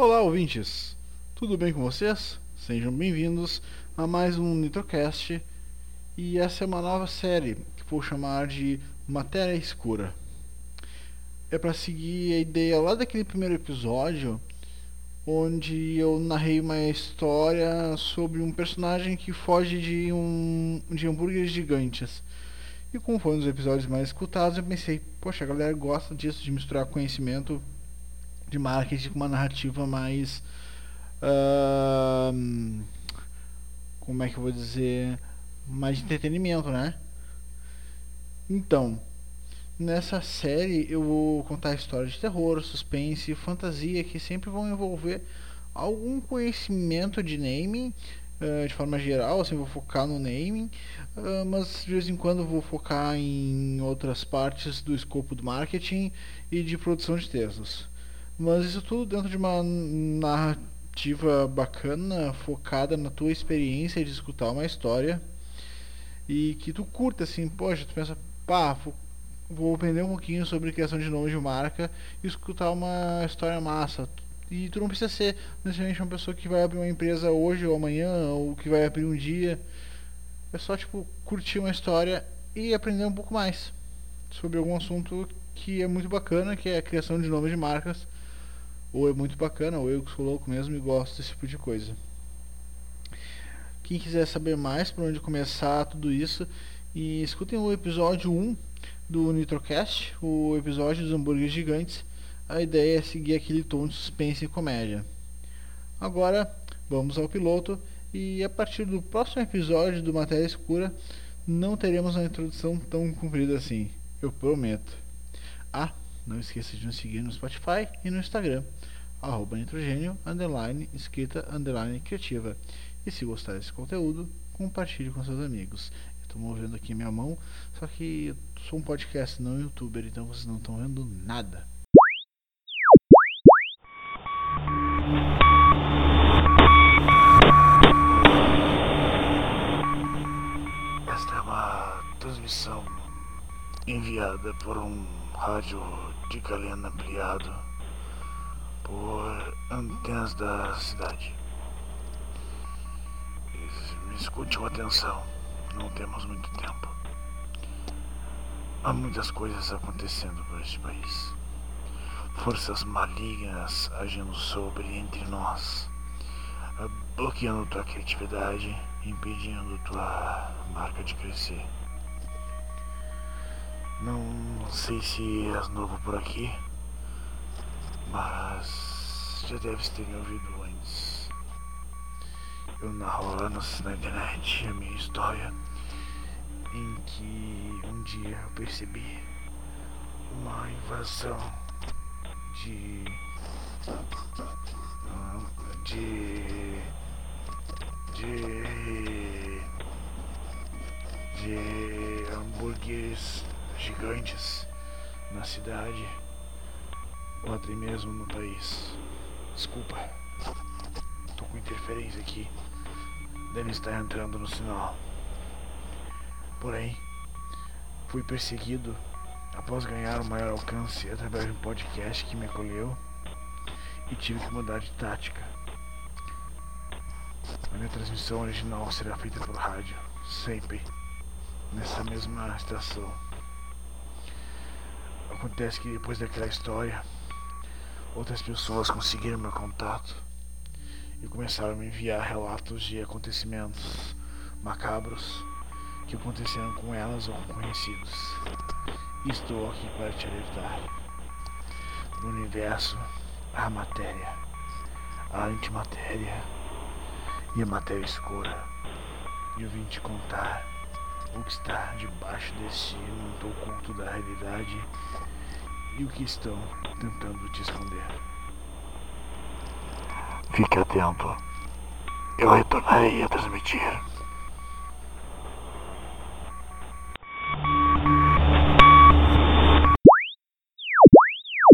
Olá, ouvintes! Tudo bem com vocês? Sejam bem-vindos a mais um Nitrocast e essa é uma nova série que vou chamar de Matéria Escura. É para seguir a ideia lá daquele primeiro episódio onde eu narrei uma história sobre um personagem que foge de um de hambúrgueres gigantes. E como foi um dos episódios mais escutados, eu pensei, poxa, a galera gosta disso, de misturar conhecimento de marketing com uma narrativa mais. Uh, como é que eu vou dizer? Mais de entretenimento, né? Então, nessa série eu vou contar histórias de terror, suspense, fantasia que sempre vão envolver algum conhecimento de naming uh, de forma geral, assim, vou focar no naming, uh, mas de vez em quando vou focar em outras partes do escopo do marketing e de produção de textos. Mas isso tudo dentro de uma narrativa bacana, focada na tua experiência de escutar uma história e que tu curta assim, poxa, tu pensa, pá, vou, aprender um pouquinho sobre criação de nomes de marca e escutar uma história massa. E tu não precisa ser necessariamente uma pessoa que vai abrir uma empresa hoje ou amanhã, ou que vai abrir um dia. É só tipo curtir uma história e aprender um pouco mais sobre algum assunto que é muito bacana, que é a criação de nomes de marcas ou é muito bacana, ou eu que sou louco mesmo e gosto desse tipo de coisa. Quem quiser saber mais por onde começar tudo isso, e escutem o episódio 1 do Nitrocast, o episódio dos hambúrgueres gigantes. A ideia é seguir aquele tom de suspense e comédia. Agora, vamos ao piloto e a partir do próximo episódio do Matéria Escura não teremos uma introdução tão comprida assim, eu prometo. Ah, não esqueça de nos seguir no Spotify e no Instagram, arroba nitrogênio, underline, escrita, underline, criativa. E se gostar desse conteúdo, compartilhe com seus amigos. Estou movendo aqui minha mão, só que eu sou um podcast, não um youtuber, então vocês não estão vendo nada. Esta é uma transmissão enviada por um rádio de galena ampliado por antenas da cidade. Me escute com atenção, não temos muito tempo. Há muitas coisas acontecendo por este país. Forças malignas agindo sobre entre nós, bloqueando tua criatividade, impedindo tua marca de crescer. Não sei se és novo por aqui, mas já deves ter me ouvido antes. Eu narro lá na internet a minha história em que um dia eu percebi uma invasão de. de. de. de hambúrgueres gigantes na cidade ou até mesmo no país. Desculpa, tô com interferência aqui. Deve estar entrando no sinal. Porém, fui perseguido após ganhar o maior alcance através de um podcast que me acolheu e tive que mudar de tática. A minha transmissão original será feita por rádio, sempre nessa mesma estação. Acontece que depois daquela história, outras pessoas conseguiram meu contato e começaram a me enviar relatos de acontecimentos macabros que aconteceram com elas ou com conhecidos. Estou aqui para te alertar. No universo, a matéria, a antimatéria e a matéria escura. E eu vim te contar o que está debaixo desse manto oculto da realidade e o que estão tentando te esconder. Fique atento. Eu retornarei a transmitir.